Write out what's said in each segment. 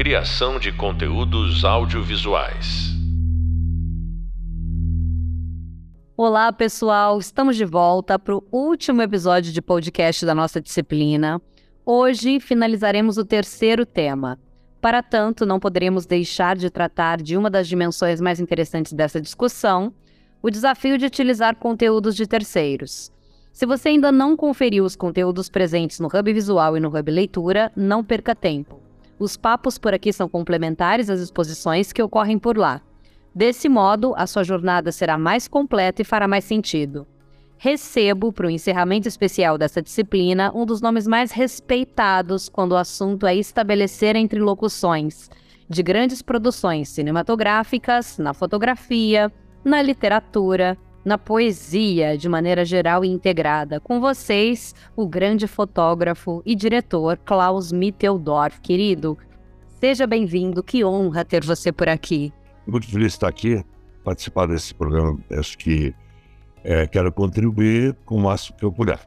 Criação de conteúdos audiovisuais. Olá, pessoal! Estamos de volta para o último episódio de podcast da nossa disciplina. Hoje finalizaremos o terceiro tema. Para tanto, não poderemos deixar de tratar de uma das dimensões mais interessantes dessa discussão, o desafio de utilizar conteúdos de terceiros. Se você ainda não conferiu os conteúdos presentes no Hub Visual e no Hub Leitura, não perca tempo. Os papos por aqui são complementares às exposições que ocorrem por lá. Desse modo, a sua jornada será mais completa e fará mais sentido. Recebo, para o encerramento especial dessa disciplina, um dos nomes mais respeitados quando o assunto é estabelecer entre locuções de grandes produções cinematográficas, na fotografia, na literatura, na poesia de maneira geral e integrada. Com vocês, o grande fotógrafo e diretor Klaus Mitteldorf. Querido, seja bem-vindo, que honra ter você por aqui muito feliz de estar aqui, participar desse programa. Acho que é, quero contribuir com o máximo que eu puder.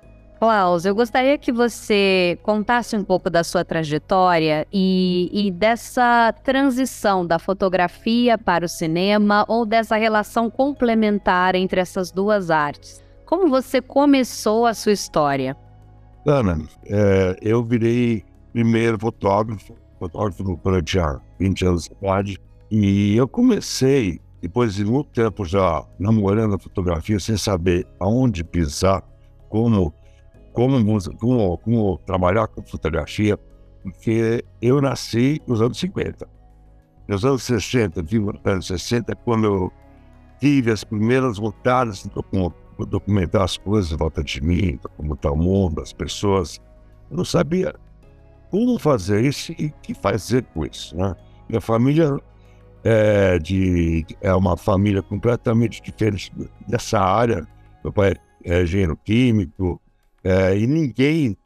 Klaus, eu gostaria que você contasse um pouco da sua trajetória e, e, dessa transição da fotografia para o cinema ou dessa relação complementar entre essas duas artes. Como você começou a sua história? Ana, é, eu virei primeiro fotógrafo, fotógrafo durante 20 anos de idade, e eu comecei, depois de muito tempo já namorando a fotografia, sem saber aonde pisar, como, como, como, como trabalhar com fotografia, porque eu nasci nos anos 50. Nos anos 60, vivo nos anos 60, quando eu tive as primeiras vontades de documentar as coisas em volta de mim, como está o mundo, as pessoas. Eu não sabia como fazer isso e que fazer com isso. Né? Minha família é, de, é uma família completamente diferente dessa área. Meu pai é engenheiro químico é, e ninguém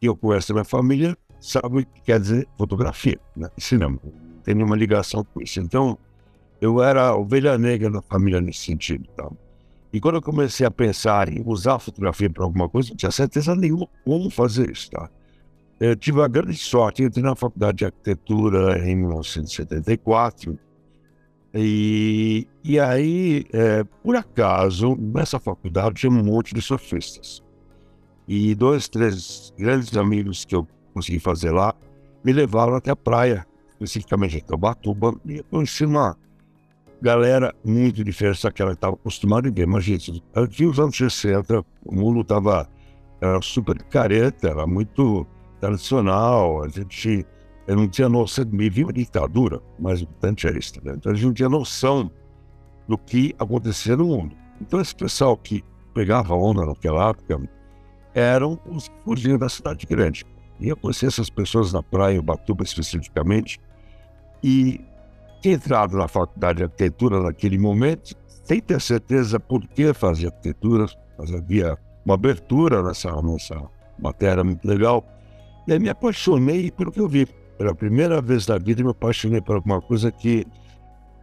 que eu conheço da minha família sabe o que quer dizer fotografia, né? cinema. Não tem nenhuma ligação com isso. Então, eu era ovelha negra da família nesse sentido. Tá? E quando eu comecei a pensar em usar a fotografia para alguma coisa, não tinha certeza nenhuma como fazer isso. Tá? Eu tive a grande sorte, eu entrei na faculdade de arquitetura em 1974 e, e aí, é, por acaso, nessa faculdade tinha um monte de surfistas. E dois, três grandes amigos que eu consegui fazer lá me levaram até a praia, especificamente até o Batuba, e eu conheci uma galera muito diferente daquela que estava acostumada a ver. Mas, gente, aqui nos anos 60, o mundo estava era super careta, era muito tradicional, a gente eu não tinha noção, me vi uma ditadura, mais importante é isso, né? então a gente não tinha noção do que acontecia no mundo. Então esse pessoal que pegava onda naquela época eram os que da cidade grande. E eu conheci essas pessoas na praia, em Batuba especificamente, e tinha entrado na faculdade de arquitetura naquele momento, sem ter certeza por que fazia arquitetura, mas havia uma abertura nessa, nessa matéria muito legal. E aí me apaixonei pelo que eu vi. Pela primeira vez na vida, me apaixonei por alguma coisa que,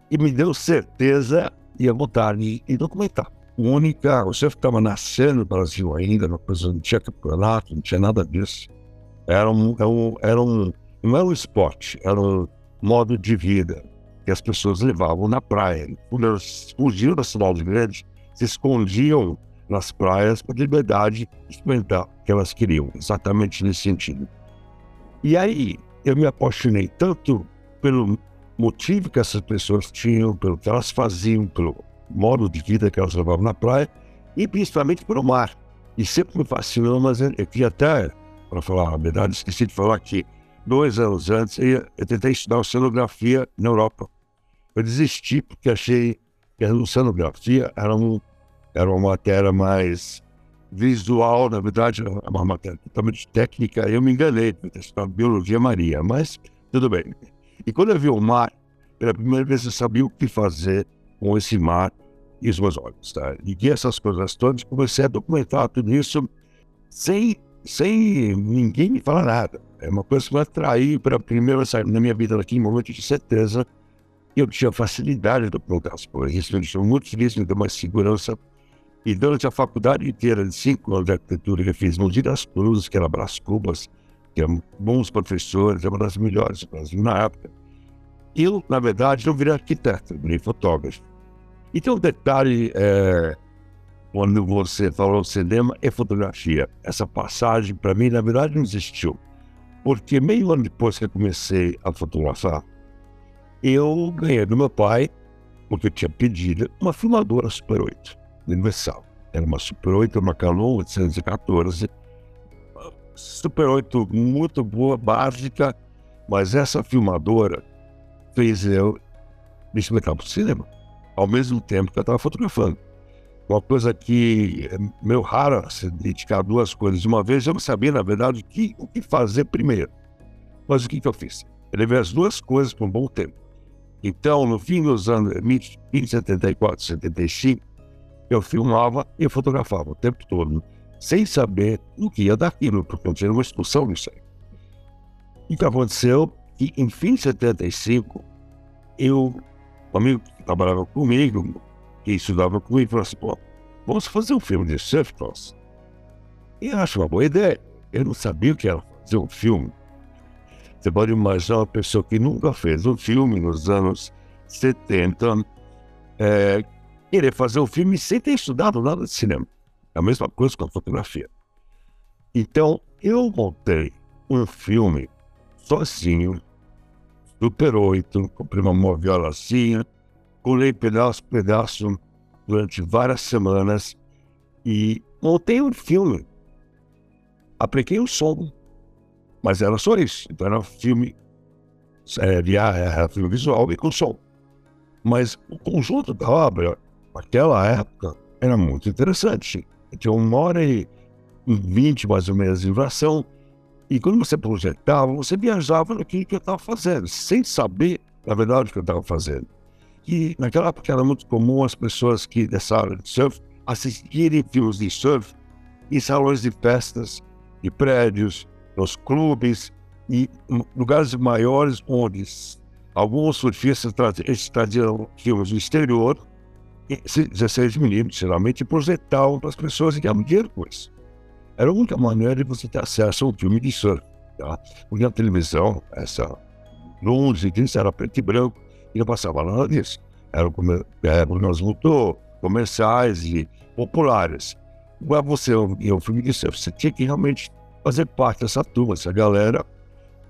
que me deu certeza e a vontade em documentar. Única, o surf estava nascendo no Brasil ainda, uma coisa, não tinha campeonato, não tinha nada disso. Era um, era um, era um, não era um esporte, era um modo de vida que as pessoas levavam na praia. Quando elas fugiam da cidade grande, se escondiam nas praias para liberdade de experimentar o que elas queriam, exatamente nesse sentido. E aí, eu me apaixonei tanto pelo motivo que essas pessoas tinham, pelo que elas faziam, pelo modo de vida que elas levavam na praia e principalmente pelo mar. E sempre me fascinou, mas eu, queria até, para falar a verdade, esqueci de falar que dois anos antes eu, eu tentei estudar oceanografia na Europa. Eu desisti porque achei que a oceanografia era, um, era uma matéria mais visual, na verdade, é uma matéria totalmente técnica. Eu me enganei, estudar biologia maria, mas tudo bem. E quando eu vi o mar, pela primeira vez eu sabia o que fazer com esse mar os meus olhos. Tá? E que essas coisas todas, comecei a documentar tudo isso sem, sem ninguém me falar nada. É uma coisa que me atraiu pela primeira vez na minha vida, naquele momento de certeza, eu tinha facilidade de documentar as coisas. Isso me deixou muito feliz, me deu uma segurança e durante a faculdade inteira de cinco anos de arquitetura, eu fiz Mogi das Cruzes, que era Brás Cubas, que eram bons professores, era uma das melhores do Brasil na época. eu, na verdade, não virei arquiteto, virei fotógrafo. E tem um detalhe, é, quando você falou cinema e fotografia. Essa passagem, para mim, na verdade, não existiu. Porque meio ano depois que eu comecei a fotografar, eu ganhei do meu pai, porque eu tinha pedido, uma filmadora Super 8, universal. Era uma Super 8, uma Canon 814. Super 8 muito boa, básica, mas essa filmadora fez eu me explicar para o cinema, ao mesmo tempo que eu estava fotografando. Uma coisa que é meio rara se dedicar duas coisas de uma vez, eu não sabia, na verdade, que, o que fazer primeiro. Mas o que, que eu fiz? Eu levei as duas coisas por um bom tempo. Então, no fim dos anos 1974, 75, eu filmava e fotografava o tempo todo, sem saber o que ia daquilo, porque eu tinha uma instrução nisso aí. O que aconteceu que, em fim de 75, eu, um amigo trabalhava comigo, que estudava comigo, falou assim: pô, vamos fazer um filme de surf cross. E acho uma boa ideia. Eu não sabia o que era fazer um filme. Você pode imaginar uma pessoa que nunca fez um filme nos anos 70 é, querer fazer um filme sem ter estudado nada de cinema. É a mesma coisa com a fotografia. Então, eu montei um filme sozinho, Super 8, comprei uma moviolazinha, colei pedaço por pedaço durante várias semanas e montei um filme. Apliquei o som, mas era só isso. Então era um filme, era, era filme visual e com som. Mas o conjunto da obra, naquela época, era muito interessante. Tinha uma hora e vinte mais ou menos de duração. E quando você projetava, você viajava naquilo que eu estava fazendo, sem saber, na verdade, o que eu estava fazendo. E naquela época era muito comum as pessoas que dessa área de surf assistirem filmes de surf em salões de festas, de prédios, nos clubes e lugares maiores onde alguns surfistas traziam filmes do exterior, 16 milímetros, geralmente, projetavam para as pessoas e ganhavam dinheiro com isso. Era a única maneira de você ter acesso a um filme de surf. Tá? Porque a televisão, essa luz e isso era preto e branco, e não passava nada disso. Eram programas muito comerciais e populares. Agora você filme de surf, você tinha que realmente fazer parte dessa turma, dessa galera,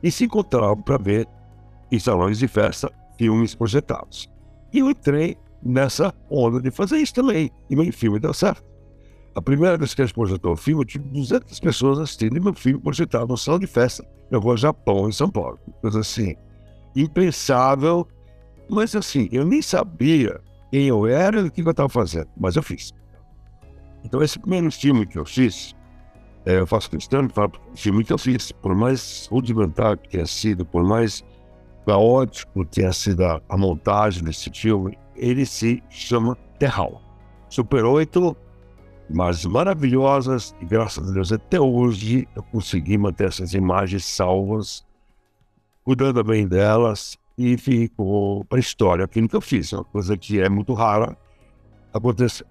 e se encontrava para ver em salões de festa filmes projetados. E eu entrei nessa onda de fazer isso também. E meu filme deu certo. A primeira vez que a gente projetou o filme, eu tive 200 pessoas assistindo meu filme projetado no salão de festa. Eu vou ao Japão, em São Paulo. Coisa assim, impensável. Mas assim, eu nem sabia quem eu era e o que eu estava fazendo, mas eu fiz. Então, esse primeiro filme que eu fiz, é, eu faço questão de falar, o filme que eu fiz, por mais rudimentar que tenha sido, por mais caótico que tenha sido a, a montagem desse filme, ele se chama Terral. Super 8, mas maravilhosas, e graças a Deus até hoje eu consegui manter essas imagens salvas, cuidando bem delas, e ficou para a história aquilo que eu fiz, uma coisa que é muito rara acontecer.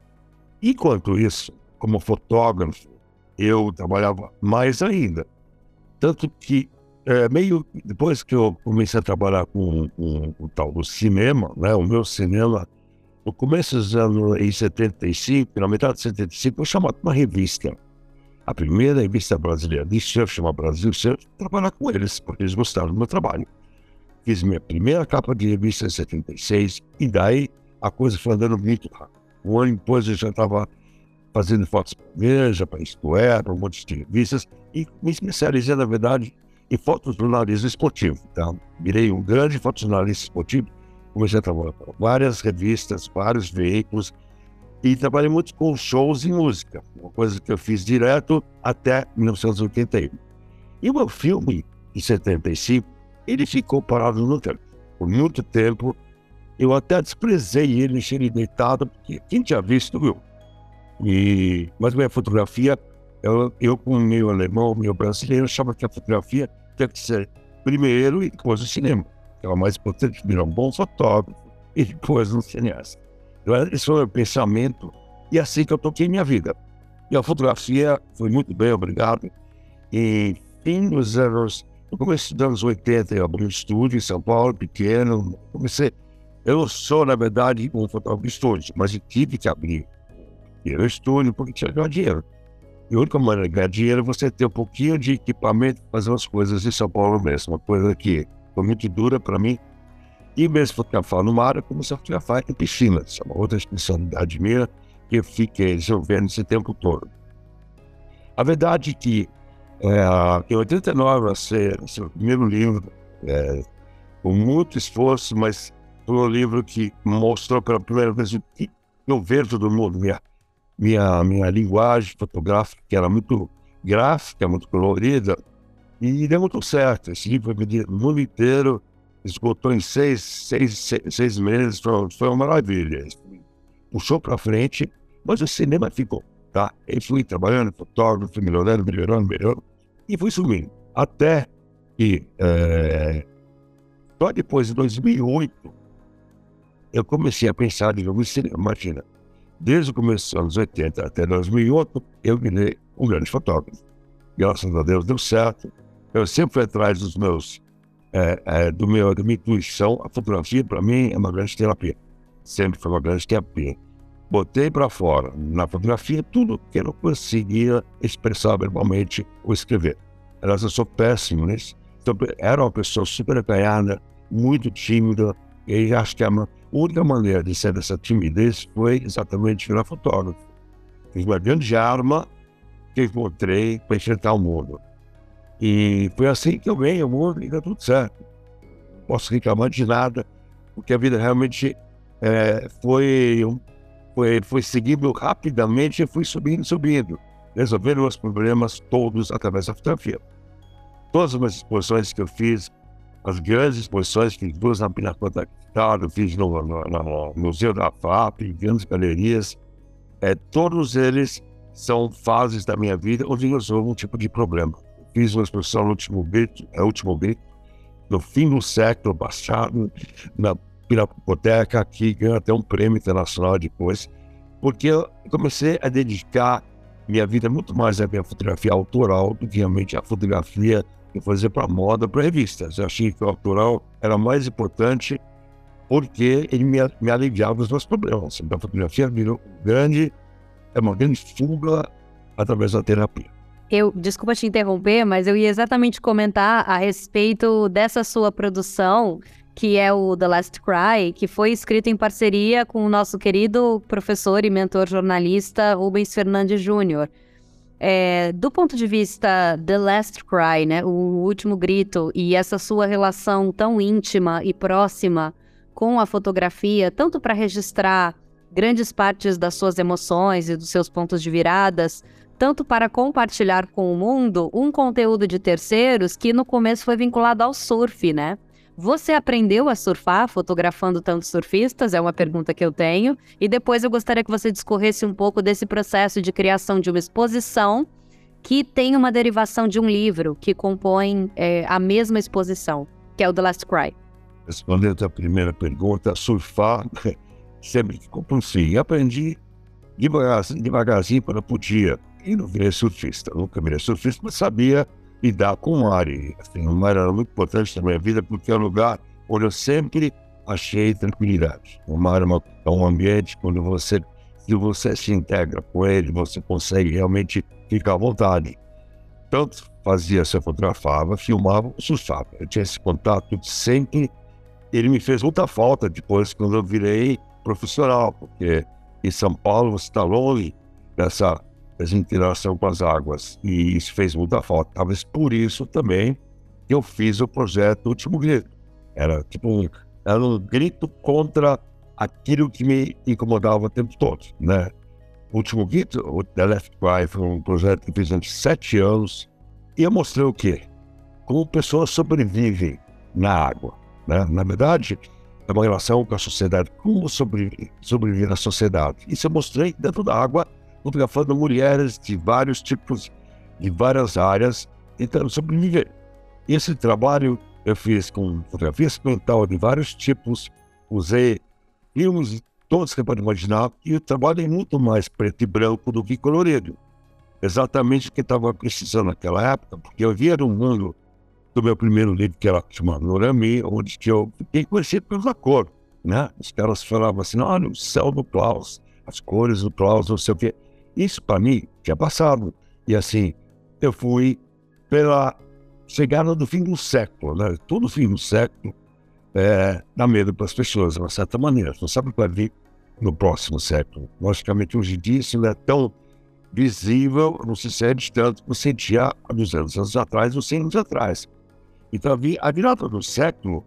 Enquanto isso, como fotógrafo, eu trabalhava mais ainda. Tanto que, é, meio depois que eu comecei a trabalhar com, o tal do cinema, né, o meu cinema, no começo dos anos em 75, na metade de 75, eu chamado uma revista. A primeira revista brasileira de surf, chama Brasil Surf, trabalhar com eles, porque eles gostaram do meu trabalho. Fiz minha primeira capa de revista em 76, e daí a coisa foi andando muito rápido. Um ano depois eu já estava fazendo fotos para Veja, para Isto É, para um monte de revistas, e me especializei, na verdade, em fotojornalismo esportivo. Tá? Virei um grande fotojornalista esportivo, comecei a trabalhar com várias revistas, vários veículos, e trabalhei muito com shows e música, uma coisa que eu fiz direto até 1981. E o meu filme, em 75, ele ficou parado no tempo. Por muito tempo, eu até desprezei ele, deixei ele deitado, porque quem tinha visto viu. E, mas minha fotografia, eu, eu com o meu alemão, meu brasileiro, achava que a fotografia tinha que ser primeiro e depois o cinema. Era mais importante virar um bom fotógrafo e depois um cineasta. Então, esse foi o meu pensamento e é assim que eu toquei minha vida. E a fotografia foi muito bem, obrigado. E fim dos anos Eu comecei nos anos 80, eu abri um estúdio em São Paulo, pequeno. Comecei. Eu sou, na verdade, um fotógrafo de estúdio, mas eu tive que abrir o estúdio porque tinha que ganhar dinheiro. E a única maneira de ganhar dinheiro é você ter um pouquinho de equipamento para fazer as coisas em São Paulo mesmo. Uma coisa que foi muito dura para mim. E mesmo fotografar no mar, eu comecei a fotografar em piscinas. É uma outra especialidade minha que eu fiquei desenvolvendo esse tempo todo. A verdade é que é, em 89 lancei o primeiro livro, é, com muito esforço, mas foi um livro que mostrou pela primeira vez o que eu vejo do mundo, minha, minha, minha linguagem fotográfica, que era muito gráfica, muito colorida, e deu muito certo. Esse livro foi vendido no mundo inteiro, esgotou em seis, seis, seis, seis meses, foi, foi uma maravilha. Puxou para frente, mas o cinema ficou. Tá? Eu fui trabalhando, fotógrafo, melhorando, melhorando, melhorando e fui sumindo. Até que, é, só depois de 2008, eu comecei a pensar de novo em cinema. Imagina, desde o começo dos anos 80 até 2008, eu virei um grande fotógrafo. Graças a Deus deu certo. Eu sempre fui atrás dos meus, é, é, do meu, da minha intuição. A fotografia, para mim, é uma grande terapia. Sempre foi uma grande terapia. Botei para fora, na fotografia, tudo que eu não conseguia expressar verbalmente ou escrever. Aliás, eu sou péssimo nisso. Então, era uma pessoa super acanhada, muito tímida, e acho que a única maneira de ser dessa timidez foi exatamente virar fotógrafo. Fiz uma grande arma que encontrei para enfrentar o mundo. E foi assim que eu venho ao mundo e deu tudo certo. Não posso reclamar de nada, porque a vida realmente é, foi um foi, foi seguindo rapidamente e fui subindo, subindo, resolvendo os problemas todos através da fotografia. Todas as exposições que eu fiz, as grandes exposições que fiz na Pinacoteca eu fiz no, no, no, Museu da FAP, em grandes galerias, é, todos eles são fases da minha vida onde resolvo um tipo de problema. Fiz uma exposição no último grito, é, último grito, no fim do século passado, na Pinacoteca, que ganhou até um prêmio internacional depois, porque eu comecei a dedicar minha vida muito mais à minha fotografia autoral do que realmente à fotografia que eu fazia para moda, para revistas. Eu achei que o autoral era mais importante porque ele me, me aliviava os meus problemas. Então, a fotografia virou grande, é uma grande fuga através da terapia. Eu, desculpa te interromper, mas eu ia exatamente comentar a respeito dessa sua produção que é o The Last Cry, que foi escrito em parceria com o nosso querido professor e mentor jornalista Rubens Fernandes Júnior. É, do ponto de vista The Last Cry, né, o último grito, e essa sua relação tão íntima e próxima com a fotografia, tanto para registrar grandes partes das suas emoções e dos seus pontos de viradas, tanto para compartilhar com o mundo um conteúdo de terceiros que no começo foi vinculado ao surf, né? Você aprendeu a surfar fotografando tantos surfistas? É uma pergunta que eu tenho. E depois eu gostaria que você discorresse um pouco desse processo de criação de uma exposição que tem uma derivação de um livro que compõe é, a mesma exposição, que é o The Last Cry. Respondendo à primeira pergunta, surfar sempre si. Aprendi devagarzinho, devagarzinho quando podia. E não virei surfista, nunca virei surfista, mas sabia lidar com o mar. E, assim, o mar era muito importante na minha vida porque é um lugar onde eu sempre achei tranquilidade. O mar é, é um ambiente onde você, se você se integra com ele, você consegue realmente ficar à vontade. Tanto fazia, se fotografava, filmava, surfava. Eu tinha esse contato sempre. Ele me fez muita falta depois, quando eu virei profissional, porque em São Paulo você está longe dessa essa interação com as águas. E isso fez muita falta. Talvez por isso também eu fiz o projeto Último Grito. Era tipo um, era um grito contra aquilo que me incomodava o tempo todo, né? O Último Grito, o The Left Cry, foi um projeto que fiz durante sete anos e eu mostrei o quê? Como pessoas sobrevivem na água, né? Na verdade, é uma relação com a sociedade, como sobreviver, sobreviver na sociedade. Isso eu mostrei dentro da água fotografando mulheres de vários tipos, de várias áreas, tentando sobreviver. Esse trabalho eu fiz com fotografia experimental de vários tipos, usei filmes todos que pode imaginar, e o trabalho é muito mais preto e branco do que colorido. Exatamente o que estava precisando naquela época, porque eu via no mundo do meu primeiro livro, que era chamado Norami, onde eu fiquei conhecido pela cor, né? Os caras falavam assim, olha, o céu do Klaus, as cores do Klaus, não sei o quê. Isso, para mim, tinha passado. E assim, eu fui pela chegada do fim do século, né? Todo fim do século é, dá medo para as pessoas, de uma certa maneira. Não sabe vai vir no próximo século. Logicamente, hoje em dia, isso não é tão visível, não se sente tanto como sentia há 200 anos atrás ou 100 anos atrás. Então, a virada do século,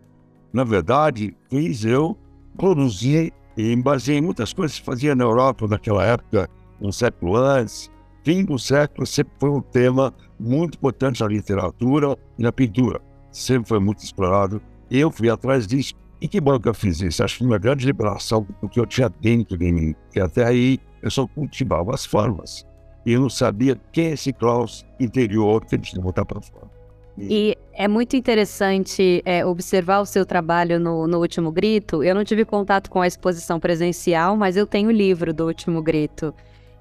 na verdade, fez eu produzir e baseei em muitas coisas que fazia na Europa naquela época, um século antes. Fim do século sempre foi um tema muito importante na literatura e na pintura. Sempre foi muito explorado. Eu fui atrás disso. E que bom que eu fiz isso. Acho que uma grande liberação do que eu tinha dentro de mim. Que até aí eu só cultivava as formas. E eu não sabia quem é esse Klaus interior que a gente botar para fora. E é muito interessante é, observar o seu trabalho no, no, Último Grito. Eu não tive contato com a exposição presencial, mas eu tenho o livro do Último Grito.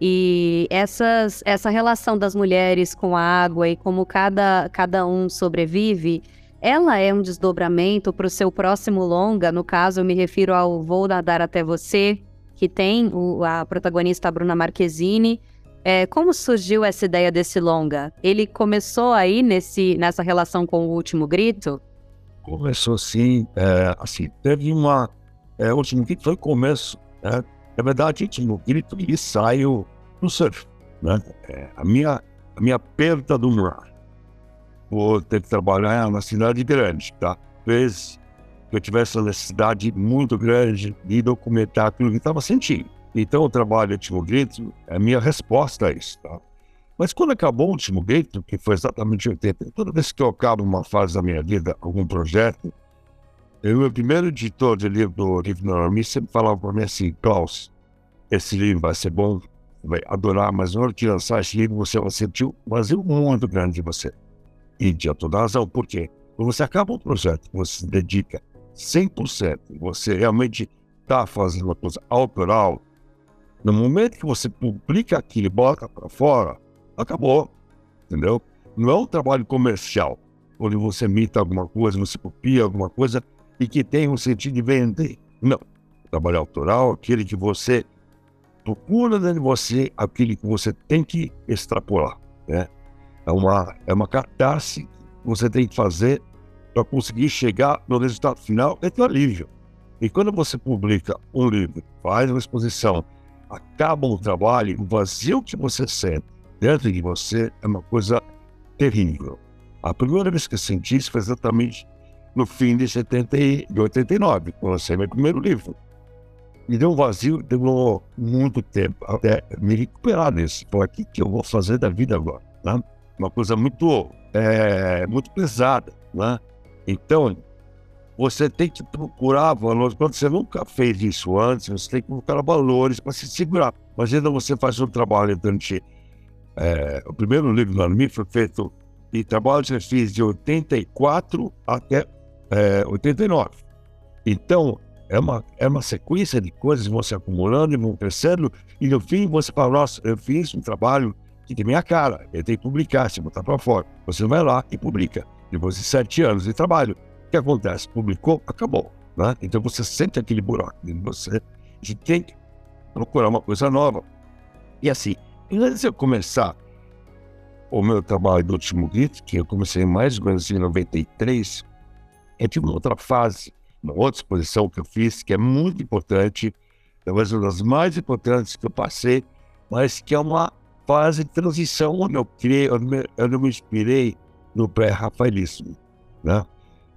E essas, essa relação das mulheres com a água e como cada, cada um sobrevive, ela é um desdobramento para o seu próximo longa. No caso, eu me refiro ao Vou Nadar Até Você, que tem o, a protagonista Bruna Marquezine é, como surgiu essa ideia desse longa? Ele começou aí nesse, nessa relação com o Último Grito? Começou sim, é, assim, teve uma... É, o Último Grito foi o começo, né? Na verdade, o Último Grito, ele saiu no surf, né? É, a, minha, a minha perda do mar, por ter que trabalhar na cidade grande, tá? Fez que eu tivesse uma necessidade muito grande de documentar aquilo que estava sentindo. Então, o trabalho Último Grito é a minha resposta a isso. Tá? Mas quando acabou o Último Grito, que foi exatamente 80, toda vez que eu acabo uma fase da minha vida, algum projeto, o meu primeiro editor de livro do Livro Normi sempre falava para mim assim, Klaus, esse livro vai ser bom, vai adorar, mas na hora de lançar esse livro, você vai sentir um vazio muito grande de você. E tinha toda razão. Por quê? Quando você acaba um projeto, você se dedica 100%, você realmente está fazendo uma coisa autoral, no momento que você publica aquilo e bota para fora, acabou. Entendeu? Não é um trabalho comercial, onde você imita alguma coisa, você copia alguma coisa e que tem um sentido de vender. Não. O trabalho autoral, aquele que você procura dentro de você, aquele que você tem que extrapolar. Né? É, uma, é uma catarse que você tem que fazer para conseguir chegar no resultado final é teu alívio. E quando você publica um livro, faz uma exposição, acaba o trabalho, o vazio que você sente dentro de você é uma coisa terrível. A primeira vez que eu senti isso foi exatamente no fim de, 70 e, de 89, quando lancei meu primeiro livro. Me deu um vazio, demorou muito tempo até me recuperar disso. Pô, o que, que eu vou fazer da vida agora? Né? Uma coisa muito, é, muito pesada. Né? Então, você tem que procurar valores. Quando você nunca fez isso antes, você tem que procurar valores para se segurar. Imagina você faz um trabalho durante. É, o primeiro livro do Anami foi feito de trabalho que eu fiz de 84 até é, 89. Então, é uma, é uma sequência de coisas que vão se acumulando e vão crescendo, e no fim você fala: Nossa, eu fiz um trabalho que tem minha cara, eu tenho que publicar, se botar para fora. Você vai lá e publica. Depois de sete anos de trabalho, que acontece? Publicou, acabou. Né? Então você sente aquele buraco em você de tem que procurar uma coisa nova. E assim, antes de eu começar o meu trabalho do último grito, que eu comecei mais ou menos em 93, eu tive uma outra fase, uma outra exposição que eu fiz, que é muito importante, talvez uma das mais importantes que eu passei, mas que é uma fase de transição onde eu criei, onde eu me inspirei no pré-rafaelismo, né?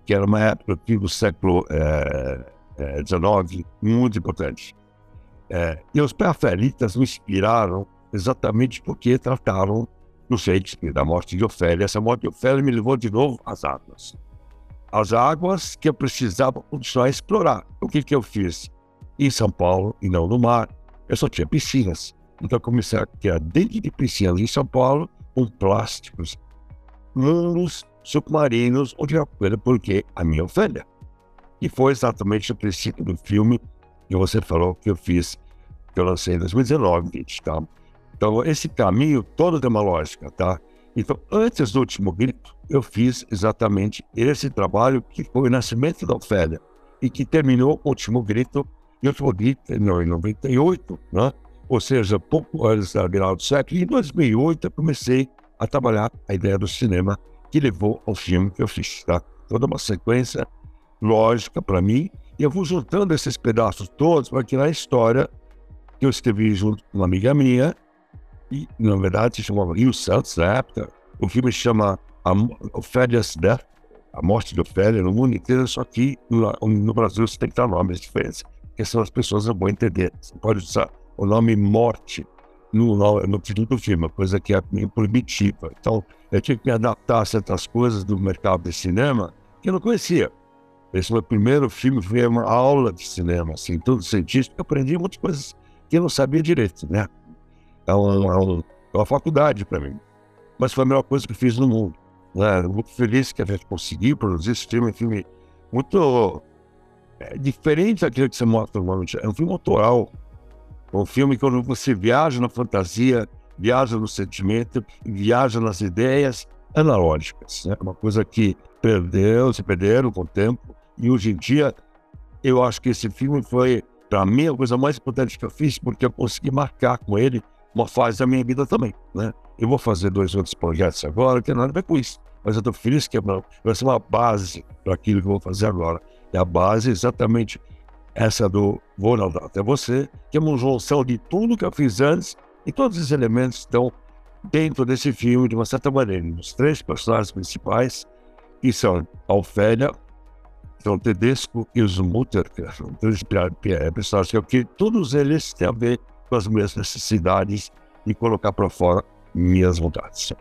que era uma época do século XIX é, é, muito importante. É, e os pré-rafaelitas me inspiraram exatamente porque trataram do Shakespeare, da morte de Ofélia. Essa morte de Ofélia me levou de novo às águas. As águas que eu precisava continuar a explorar. O que, que eu fiz? Em São Paulo, e não no mar, eu só tinha piscinas. Então eu comecei a criar dentro de piscinas em São Paulo, com plásticos, mundos submarinos onde coisa porque a minha ovelha. E foi exatamente o princípio do filme que você falou que eu fiz, que eu lancei em 2019, tá? Então, esse caminho todo tem uma lógica, tá? Então, antes do Último Grito, eu fiz exatamente esse trabalho que foi o nascimento da Ofélia e que terminou o Último Grito, e o Último Grito terminou em 98, né? ou seja, pouco antes da virada do século. E em 2008 eu comecei a trabalhar a ideia do cinema que levou ao filme que eu fiz. Tá? Toda uma sequência lógica para mim, e eu vou juntando esses pedaços todos para criar a história que eu escrevi junto com uma amiga minha, e na verdade se chamava Rio Santos na época. O filme chama Ofélia's Death, a morte de Ofélia no mundo inteiro, só que no, no Brasil você tem que dar nomes diferentes, porque senão as pessoas não vão entender. Você pode usar o nome morte no, no, título do filme, coisa que é meio proibitiva. Então, eu tive que me adaptar a certas coisas do mercado de cinema que eu não conhecia. Esse meu primeiro filme foi uma aula de cinema, assim, todo científico. Eu aprendi muitas coisas que eu não sabia direito, né? É é uma, é uma faculdade para mim. Mas foi a melhor coisa que eu fiz no mundo. Né? Muito feliz que a gente conseguiu produzir esse filme. Um filme muito é, diferente daquilo que você mostra normalmente. É um filme autoral. É um filme que você viaja na fantasia, viaja no sentimento, viaja nas ideias analógicas. É né? uma coisa que perdeu, se perderam com o tempo. E hoje em dia, eu acho que esse filme foi, para mim, a coisa mais importante que eu fiz, porque eu consegui marcar com ele uma fase da minha vida também. Né? Eu vou fazer dois outros projetos agora, que nada a ver com isso. Mas eu estou feliz que vai ser uma base para aquilo que eu vou fazer agora. E a base é exatamente essa do Vou Nadar Até Você, que é uma junção de tudo que eu fiz antes e todos os elementos estão dentro desse filme, de uma certa maneira. Os três personagens principais, que são a Ofélia, são Tedesco e os Mutter, que são três personagens que todos eles têm a ver com as minhas necessidades e colocar para fora minhas vontades.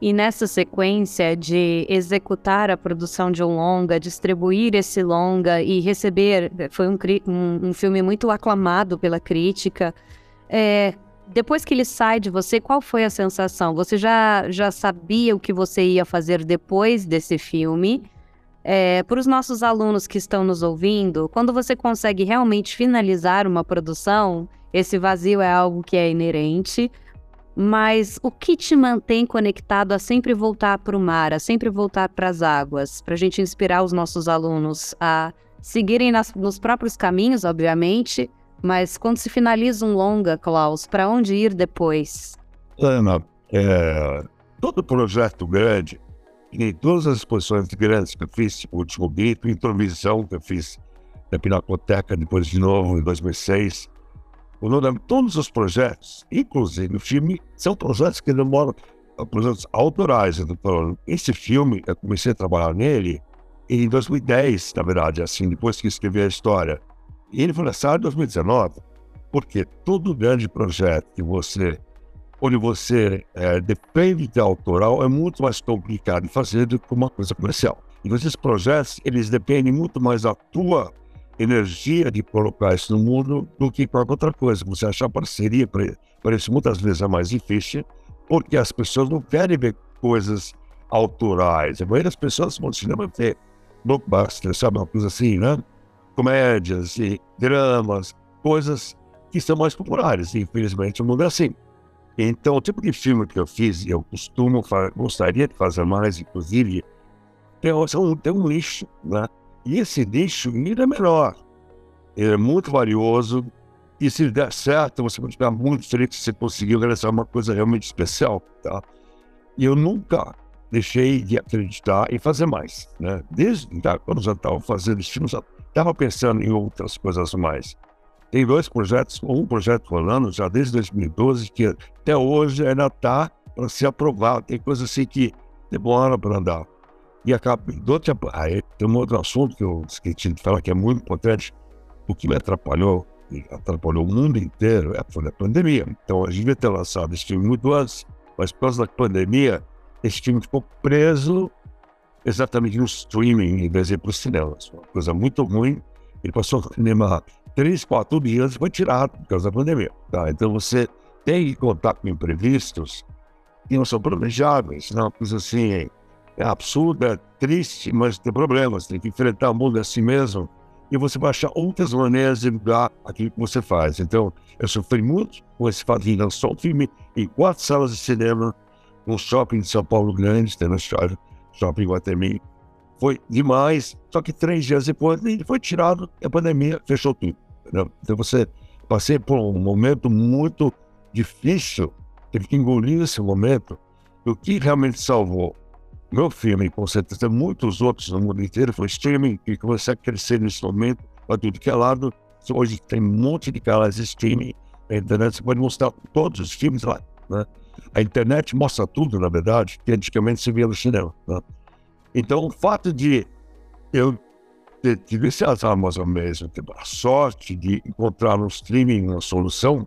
E nessa sequência de executar a produção de um longa, distribuir esse longa e receber, foi um, um, um filme muito aclamado pela crítica. É, depois que ele sai de você, qual foi a sensação? Você já, já sabia o que você ia fazer depois desse filme? É, para os nossos alunos que estão nos ouvindo, quando você consegue realmente finalizar uma produção, esse vazio é algo que é inerente, mas o que te mantém conectado a sempre voltar para o mar, a sempre voltar para as águas, para a gente inspirar os nossos alunos a seguirem nas, nos próprios caminhos, obviamente, mas quando se finaliza um longa, Klaus, para onde ir depois? Ana, é, todo projeto grande, e todas as exposições grandes que eu fiz, o último grito, introvisão que eu fiz na Pinacoteca, depois de novo em 2006, o nome, todos os projetos, inclusive o filme, são projetos que demoram, projetos autorais. Então, esse filme, eu comecei a trabalhar nele em 2010, na verdade, assim, depois que escrevi a história. E ele foi lançado em 2019, porque todo grande projeto que você, onde você é, depende de autoral, é muito mais complicado de fazer do que uma coisa comercial. E esses projetos, eles dependem muito mais da tua energia de colocar isso no mundo do que qualquer outra coisa. Você achar parceria para isso muitas vezes é mais difícil, porque as pessoas não querem ver coisas autorais. A maioria das pessoas vão cinema ver blockbuster, sabe? Uma coisa assim, né? Comédias e dramas, coisas que são mais populares. E, infelizmente, o mundo é assim. Então, o tipo de filme que eu fiz, eu costumo, gostaria de fazer mais, inclusive, tem, tem um lixo, né? E esse nicho ainda é menor. Ele é muito valioso. E se der certo, você pode ficar muito feliz se você conseguiu realizar uma coisa realmente especial. Tá? E eu nunca deixei de acreditar em fazer mais. Né? Desde tá, quando já estava fazendo esse já estava pensando em outras coisas mais. Tem dois projetos, um projeto rolando já desde 2012, que até hoje ainda está para ser aprovado. Tem coisas assim que demora para andar. E acaba. Outro, aí, tem um outro assunto que eu esqueci de falar que é muito importante. O que me atrapalhou, atrapalhou o mundo inteiro, é, foi a pandemia. Então a gente devia ter lançado esse filme muito antes, mas por causa da pandemia, esse filme ficou preso exatamente no streaming em vez de ir para os cinemas. Uma coisa muito ruim. Ele passou no cinema três, quatro dias e foi tirado por causa da pandemia. Tá? Então você tem que contar com imprevistos que não são planejáveis, não, coisa assim é absurda, é triste, mas tem problemas. Tem que enfrentar o mundo assim mesmo. E você vai achar outras maneiras de mudar aquilo que você faz. Então, eu sofri muito com esse fato de lançar um filme em quatro salas de cinema, um shopping de São Paulo grande, tendo shopping Guatemi. Foi demais, só que três dias depois ele foi tirado a pandemia fechou tudo. Então você passei por um momento muito difícil, teve que engolir esse momento. O que realmente salvou meu filme, com certeza muitos outros no mundo inteiro, foi streaming, que começou a crescer nesse momento, para tudo que é lado. Hoje tem um monte de canais de streaming na internet, você pode mostrar todos os filmes lá. Né? A internet mostra tudo, na verdade, que antigamente se via no cinema. Né? Então, o fato de eu ter tido esse azar mais ou menos, ter a sorte de encontrar no streaming uma solução,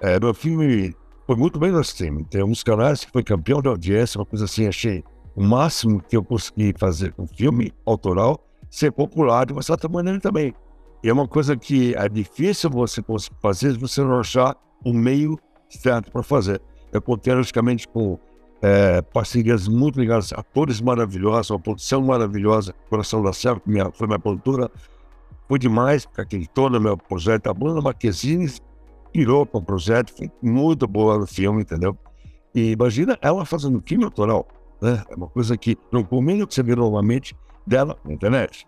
é, meu filme foi muito bem no streaming. Tem uns canais que foi campeão de audiência, uma coisa assim, achei o máximo que eu consegui fazer com filme autoral ser popular de uma certa maneira também. E é uma coisa que é difícil você fazer se você não achar um meio certo para fazer. Eu contei, logicamente, com é, parcerias muito ligadas, atores maravilhosos, uma produção maravilhosa, Coração da Serra, que minha, foi minha produtora. Foi demais, porque aquele todo meu projeto, a Bruna Marquezine pirou com o projeto, foi muito boa no filme, entendeu? E imagina ela fazendo filme autoral, né? É uma coisa que não combina que você vê normalmente dela na internet.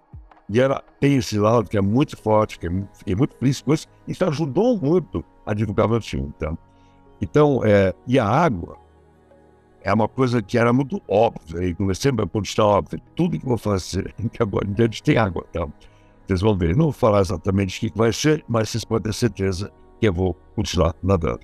E ela tem esse lado que é muito forte, que é, fiquei muito feliz com isso, isso ajudou muito a divulgar meu filme. Então, então é, e a água é uma coisa que era muito óbvia, e comecei a postar óbvio, tudo que vou fazer, que agora em diante tem água. Então, vocês vão ver, não vou falar exatamente o que vai ser, mas vocês podem ter certeza que eu vou continuar nadando.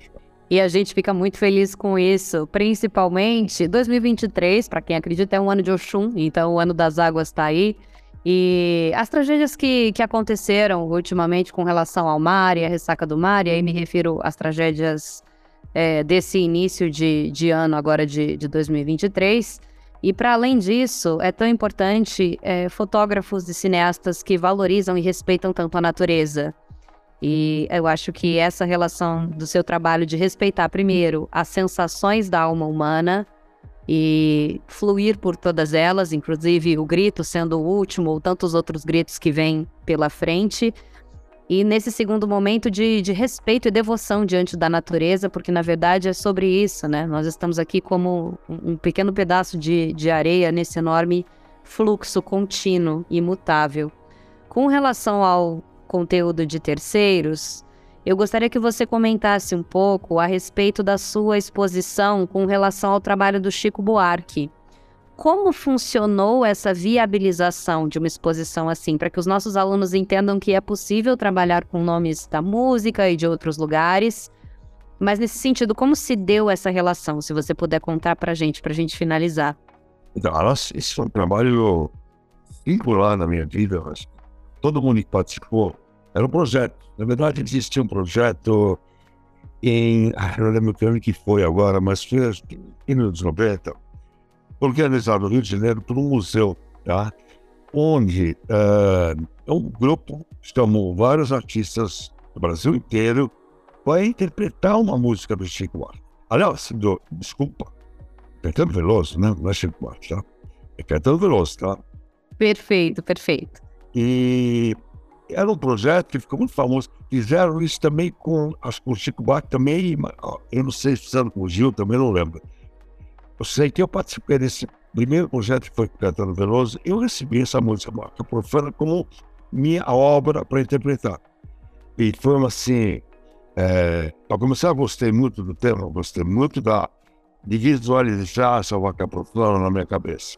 E a gente fica muito feliz com isso, principalmente 2023, para quem acredita, é um ano de Oxum, então o ano das águas está aí. E as tragédias que, que aconteceram ultimamente com relação ao mar e a ressaca do mar, e aí me refiro às tragédias é, desse início de, de ano agora de, de 2023. E para além disso, é tão importante é, fotógrafos e cineastas que valorizam e respeitam tanto a natureza. E eu acho que essa relação do seu trabalho de respeitar, primeiro, as sensações da alma humana e fluir por todas elas, inclusive o grito sendo o último, ou tantos outros gritos que vêm pela frente. E nesse segundo momento de, de respeito e devoção diante da natureza, porque na verdade é sobre isso, né? Nós estamos aqui como um pequeno pedaço de, de areia nesse enorme fluxo contínuo, imutável. Com relação ao conteúdo de terceiros, eu gostaria que você comentasse um pouco a respeito da sua exposição com relação ao trabalho do Chico Buarque. Como funcionou essa viabilização de uma exposição assim, para que os nossos alunos entendam que é possível trabalhar com nomes da música e de outros lugares? Mas nesse sentido, como se deu essa relação? Se você puder contar para gente, para a gente finalizar. Então, esse foi um trabalho singular na minha vida, mas todo mundo que participou, era um projeto. Na verdade, existia um projeto em. Ah, não lembro que ano que foi agora, mas foi nos anos 90, organizado no Rio de Janeiro por um museu, tá? onde uh, um grupo chamou vários artistas do Brasil inteiro para interpretar uma música do Chico Buarque. Aliás, do, desculpa, Caetano Veloso, né? Não é Chico Buarque, tá? É Caetano Veloso, tá? Perfeito, perfeito. E era um projeto que ficou muito famoso. Fizeram isso também com, acho que o Chico Buarque também, eu não sei se fizeram com o Gil, também não lembro. Eu sei que eu participei desse primeiro projeto que foi com o Caetano Veloso, eu recebi essa música Marca Profana como minha obra para interpretar. E foi assim, é, para começar, gostei muito do tema, gostei muito da, de visualizar essa vaca profana na minha cabeça.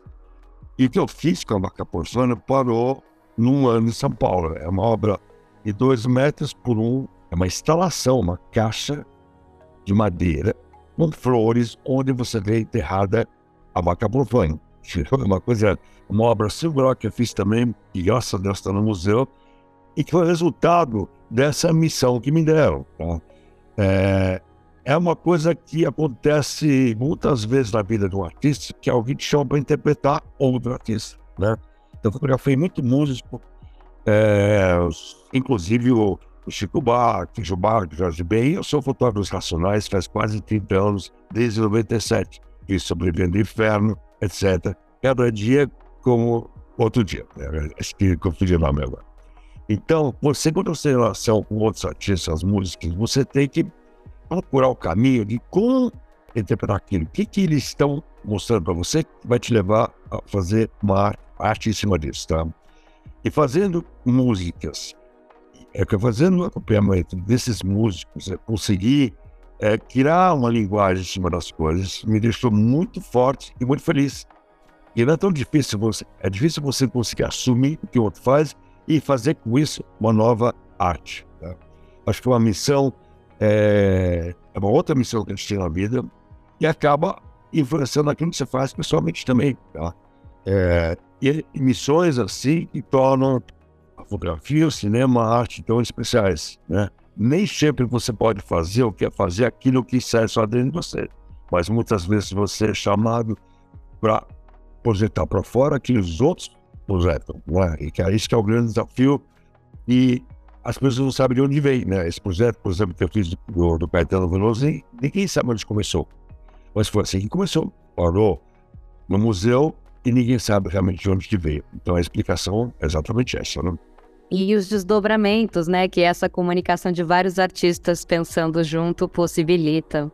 E o que eu fiz com a vaca profana parou num ano em São Paulo. É uma obra de dois metros por um, é uma instalação, uma caixa de madeira com flores, onde você vê enterrada a vaca. É uma coisa, uma obra singular que eu fiz também, que graças a Deus está no museu, e que foi resultado dessa missão que me deram. Tá? É, é uma coisa que acontece muitas vezes na vida de um artista, que alguém te chama para interpretar outro artista, né? Então, fotografei muito músico, é, inclusive o, o Chico Buarque, Gilberto, Jorge Ben. Eu sou fotógrafo racionais faz quase 30 anos, desde 97. Fiz Sobrevivendo do Inferno, etc. Cada dia como outro dia. Né? Esqueci que o nome agora. Então, você, quando você relação com outros artistas, músicas, você tem que procurar o caminho de como interpretar aquilo. O que, que eles estão mostrando para você que vai te levar a fazer uma arte em cima disso, tá? E fazendo músicas, é que fazendo o acompanhamento desses músicos, é conseguir é, criar uma linguagem em cima das coisas, me deixou muito forte e muito feliz. E não é tão difícil você, é difícil você conseguir assumir o que o outro faz e fazer com isso uma nova arte. Tá? Acho que uma missão é, é uma outra missão que a gente tem na vida e acaba influenciando aquilo que você faz pessoalmente também. Tá? É, e missões assim que tornam a fotografia, o cinema, a arte tão especiais. Né? Nem sempre você pode fazer ou quer fazer aquilo que sai só dentro de você, mas muitas vezes você é chamado para projetar para fora que os outros projetam. Né? E que é isso que é o grande desafio e as pessoas não sabem de onde vem. Né? Esse projeto, por exemplo, que eu fiz do, do Caetano Veloso, ninguém sabe onde começou. Mas foi assim que começou. Parou no museu e ninguém sabe realmente de onde que veio. Então a explicação é exatamente essa, né? E os desdobramentos, né, que essa comunicação de vários artistas pensando junto possibilita.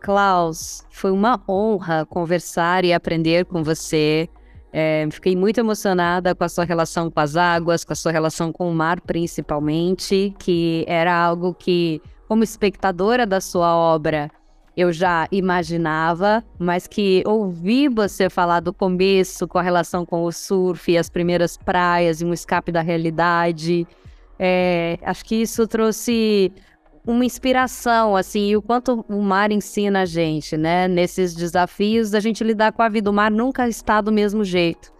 Klaus, foi uma honra conversar e aprender com você. É, fiquei muito emocionada com a sua relação com as águas, com a sua relação com o mar, principalmente, que era algo que, como espectadora da sua obra, eu já imaginava, mas que ouvi você falar do começo com a relação com o surf, as primeiras praias e um escape da realidade. É, acho que isso trouxe uma inspiração, assim, e o quanto o mar ensina a gente, né? Nesses desafios da gente lidar com a vida. O mar nunca está do mesmo jeito.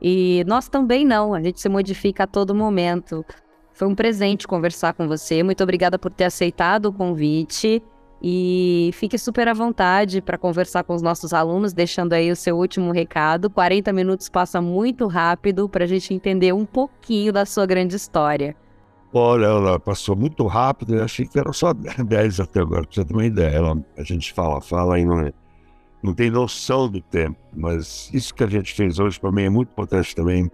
E nós também não, a gente se modifica a todo momento. Foi um presente conversar com você. Muito obrigada por ter aceitado o convite. E fique super à vontade para conversar com os nossos alunos, deixando aí o seu último recado. 40 minutos passa muito rápido para a gente entender um pouquinho da sua grande história. Olha, ela passou muito rápido, eu achei que eram só 10 até agora, para você ter uma ideia. Ela, a gente fala, fala e não, não tem noção do tempo, mas isso que a gente fez hoje para mim é muito importante também.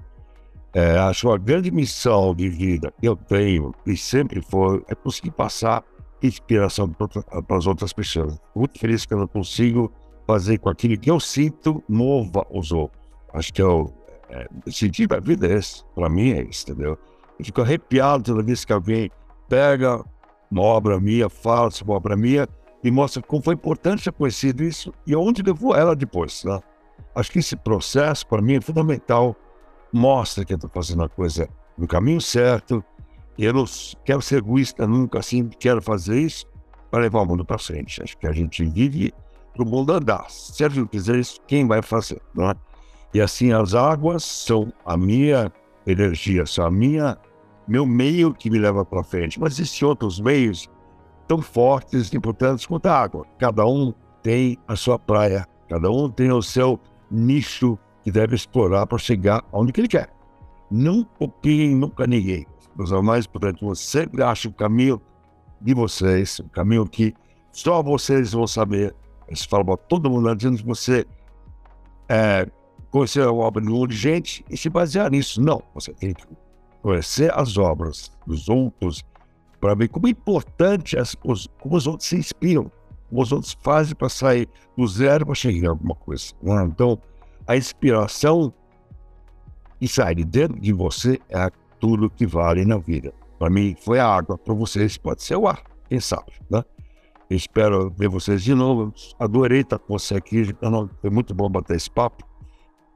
É, acho uma grande missão de vida que eu tenho e sempre foi é conseguir passar inspiração para as outras pessoas. Muito feliz que eu consigo fazer com aquilo que eu sinto mova os outros. Acho que eu é, sentir a vida é esse. Para mim é isso, entendeu? Eu fico arrepiado toda vez que alguém pega uma obra minha, fala sobre uma obra minha e mostra como foi importante ter conhecido isso e onde levou ela depois. Né? Acho que esse processo, para mim, é fundamental. Mostra que eu estou fazendo a coisa no caminho certo, eu não quero ser egoísta nunca, assim, quero fazer isso para levar o mundo para frente. Acho que a gente vive para o mundo andar. Se a gente quiser isso, quem vai fazer? Não é? E assim, as águas são a minha energia, são a minha, meu meio que me leva para frente. Mas existem outros meios tão fortes e importantes quanto a água. Cada um tem a sua praia, cada um tem o seu nicho que deve explorar para chegar onde que ele quer. Não copiem nunca ninguém meus mais portanto, você acha o caminho de vocês, o caminho que só vocês vão saber. Eles falam para todo mundo antes de você é, conhecer a obra de um gente e se basear nisso. Não, você tem que conhecer as obras dos outros para ver como é importante as, os, como os outros se inspiram, como os outros fazem para sair do zero para chegar em alguma coisa. Né? Então, a inspiração que sai de dentro de você é a tudo que vale na vida. Para mim foi a água, para vocês pode ser o ar, quem sabe, né? espero ver vocês de novo. Adorei estar com você aqui, foi muito bom bater esse papo.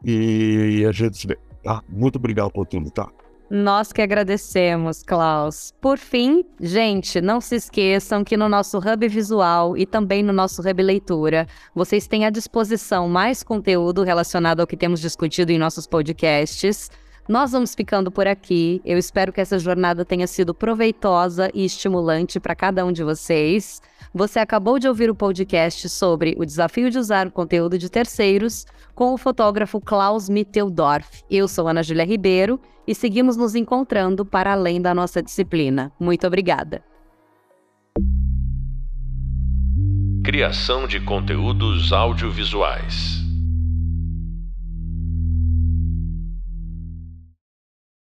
E a gente se vê, tá? Muito obrigado por tudo, tá? Nós que agradecemos, Klaus. Por fim, gente, não se esqueçam que no nosso Hub Visual e também no nosso Hub Leitura, vocês têm à disposição mais conteúdo relacionado ao que temos discutido em nossos podcasts. Nós vamos ficando por aqui. Eu espero que essa jornada tenha sido proveitosa e estimulante para cada um de vocês. Você acabou de ouvir o podcast sobre o desafio de usar o conteúdo de terceiros com o fotógrafo Klaus Mitteldorf. Eu sou Ana Júlia Ribeiro e seguimos nos encontrando para além da nossa disciplina. Muito obrigada. Criação de conteúdos audiovisuais.